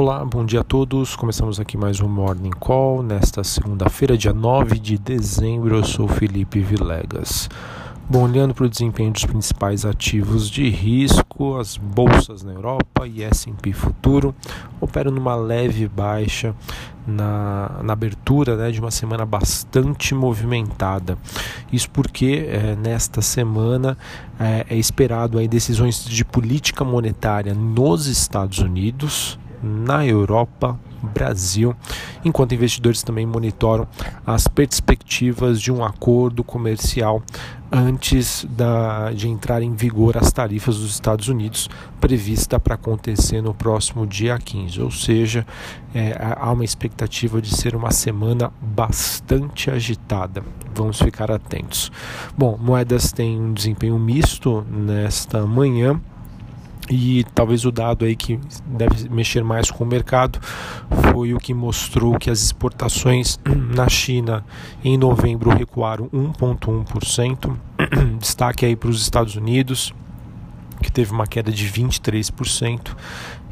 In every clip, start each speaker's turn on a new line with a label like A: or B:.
A: Olá, bom dia a todos. Começamos aqui mais um Morning Call nesta segunda-feira, dia 9 de dezembro. Eu sou Felipe Vilegas. Bom, olhando para o desempenho dos principais ativos de risco, as bolsas na Europa e S&P Futuro operam numa leve baixa na, na abertura né, de uma semana bastante movimentada. Isso porque é, nesta semana é, é esperado aí decisões de política monetária nos Estados Unidos, na Europa, Brasil, enquanto investidores também monitoram as perspectivas de um acordo comercial antes da, de entrar em vigor as tarifas dos Estados Unidos, prevista para acontecer no próximo dia 15. Ou seja, é, há uma expectativa de ser uma semana bastante agitada. Vamos ficar atentos. Bom, moedas têm um desempenho misto nesta manhã e talvez o dado aí que deve mexer mais com o mercado foi o que mostrou que as exportações na China em novembro recuaram 1,1%. Destaque aí para os Estados Unidos, que teve uma queda de 23%,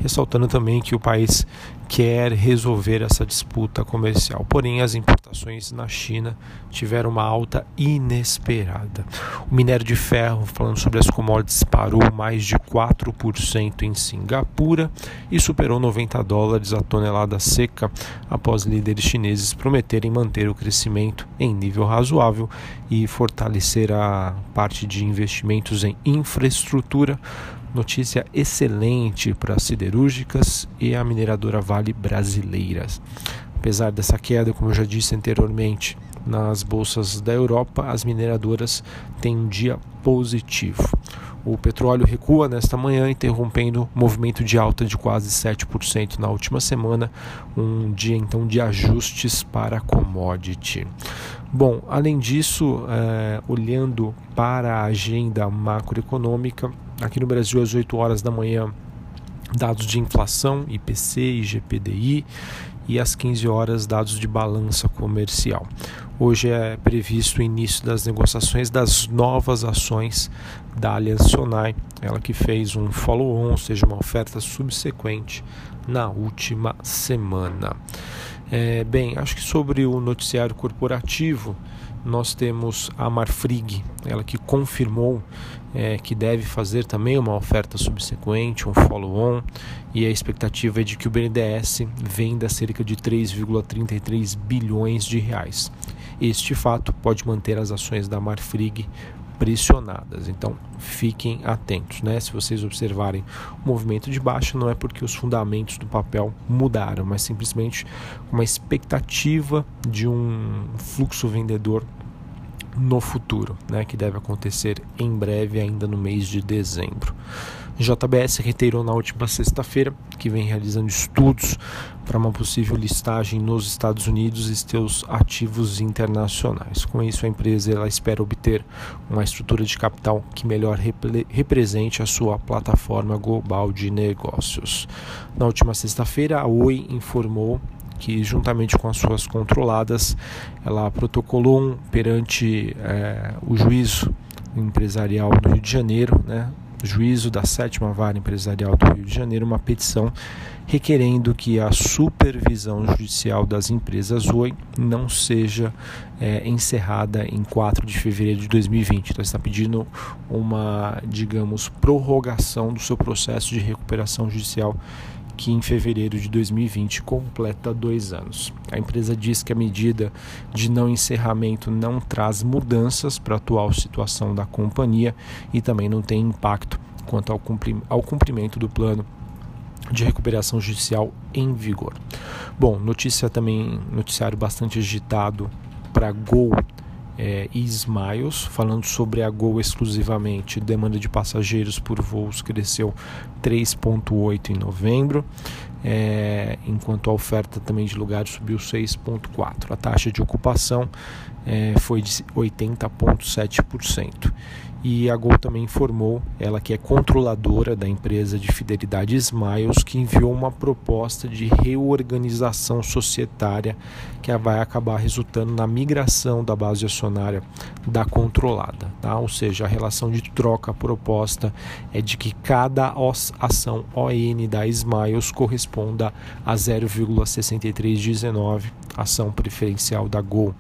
A: ressaltando também que o país quer resolver essa disputa comercial. Porém, as importações na China tiveram uma alta inesperada. O minério de ferro, falando sobre as commodities, parou mais de 4% em Singapura e superou 90 dólares a tonelada seca após líderes chineses prometerem manter o crescimento em nível razoável e fortalecer a parte de investimentos em infraestrutura Notícia excelente para as siderúrgicas e a mineradora Vale Brasileiras. Apesar dessa queda, como eu já disse anteriormente, nas bolsas da Europa, as mineradoras têm um dia positivo. O petróleo recua nesta manhã, interrompendo movimento de alta de quase 7% na última semana, um dia então de ajustes para a commodity. Bom, além disso, é, olhando para a agenda macroeconômica, aqui no Brasil às 8 horas da manhã, dados de inflação, IPC e GPDI, e às 15 horas dados de balança comercial. Hoje é previsto o início das negociações das novas ações da Aliança Sonai, ela que fez um follow-on, ou seja, uma oferta subsequente na última semana. É, bem, acho que sobre o noticiário corporativo, nós temos a Marfrig, ela que confirmou é, que deve fazer também uma oferta subsequente, um follow-on, e a expectativa é de que o BNDES venda cerca de 3,33 bilhões de reais. Este fato pode manter as ações da Marfrig pressionadas. Então fiquem atentos, né? Se vocês observarem o movimento de baixa, não é porque os fundamentos do papel mudaram, mas simplesmente uma expectativa de um fluxo vendedor no futuro, né, que deve acontecer em breve, ainda no mês de dezembro. JBS reiterou na última sexta-feira que vem realizando estudos para uma possível listagem nos Estados Unidos e seus ativos internacionais. Com isso, a empresa ela espera obter uma estrutura de capital que melhor repre represente a sua plataforma global de negócios. Na última sexta-feira, a Oi informou que, juntamente com as suas controladas, ela protocolou um perante é, o juízo empresarial do Rio de Janeiro, né, juízo da sétima vara empresarial do Rio de Janeiro uma petição requerendo que a supervisão judicial das empresas Oi não seja é, encerrada em 4 de fevereiro de 2020. Então está pedindo uma, digamos, prorrogação do seu processo de recuperação judicial que em fevereiro de 2020 completa dois anos. A empresa diz que a medida de não encerramento não traz mudanças para a atual situação da companhia e também não tem impacto quanto ao cumprimento do plano de recuperação judicial em vigor. Bom, notícia também, noticiário bastante agitado para Gol é, Smiles, falando sobre a Gol exclusivamente, demanda de passageiros por voos cresceu 3,8 em novembro, é, enquanto a oferta também de lugares subiu 6,4. A taxa de ocupação é, foi de 80,7%. E a Gol também informou, ela que é controladora da empresa de fidelidade Smiles, que enviou uma proposta de reorganização societária que vai acabar resultando na migração da base acionária da controlada. Tá? Ou seja, a relação de troca proposta é de que cada ação ON da Smiles corresponda a 0,6319 ação preferencial da Gol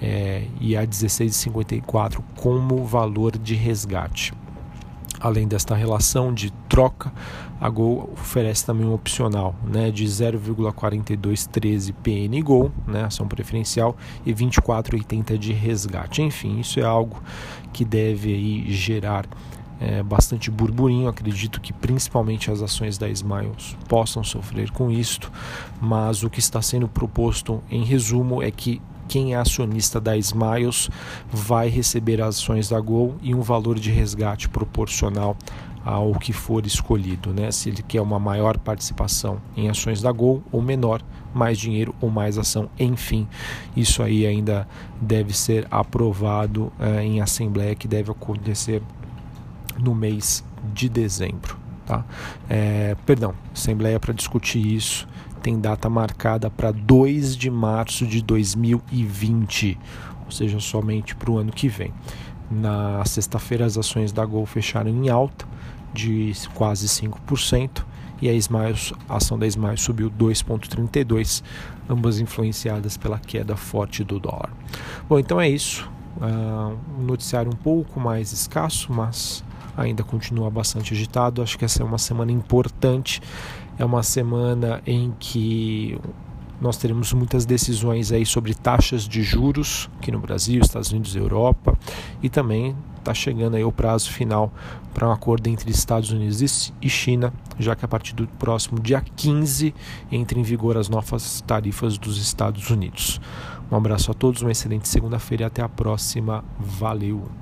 A: é, e a 16,54 como valor de resgate. Além desta relação de troca, a Gol oferece também um opcional né, de 0,4213 PN Gol, né, ação preferencial, e 24,80 de resgate. Enfim, isso é algo que deve aí gerar é, bastante burburinho. Acredito que principalmente as ações da Smiles possam sofrer com isto, mas o que está sendo proposto em resumo é que quem é acionista da Smiles vai receber as ações da Gol e um valor de resgate proporcional ao que for escolhido, né? Se ele quer uma maior participação em ações da Gol ou menor, mais dinheiro ou mais ação, enfim, isso aí ainda deve ser aprovado eh, em assembleia que deve acontecer no mês de dezembro, tá? É, perdão, assembleia para discutir isso tem data marcada para 2 de março de 2020, ou seja, somente para o ano que vem. Na sexta-feira, as ações da Gol fecharam em alta de quase 5% e a, Smiles, a ação da Smiles subiu 2,32%, ambas influenciadas pela queda forte do dólar. Bom, então é isso. Uh, um noticiário um pouco mais escasso, mas ainda continua bastante agitado. Acho que essa é uma semana importante é uma semana em que nós teremos muitas decisões aí sobre taxas de juros aqui no Brasil, Estados Unidos e Europa, e também está chegando aí o prazo final para um acordo entre Estados Unidos e China, já que a partir do próximo dia 15 entra em vigor as novas tarifas dos Estados Unidos. Um abraço a todos, uma excelente segunda-feira e até a próxima. Valeu!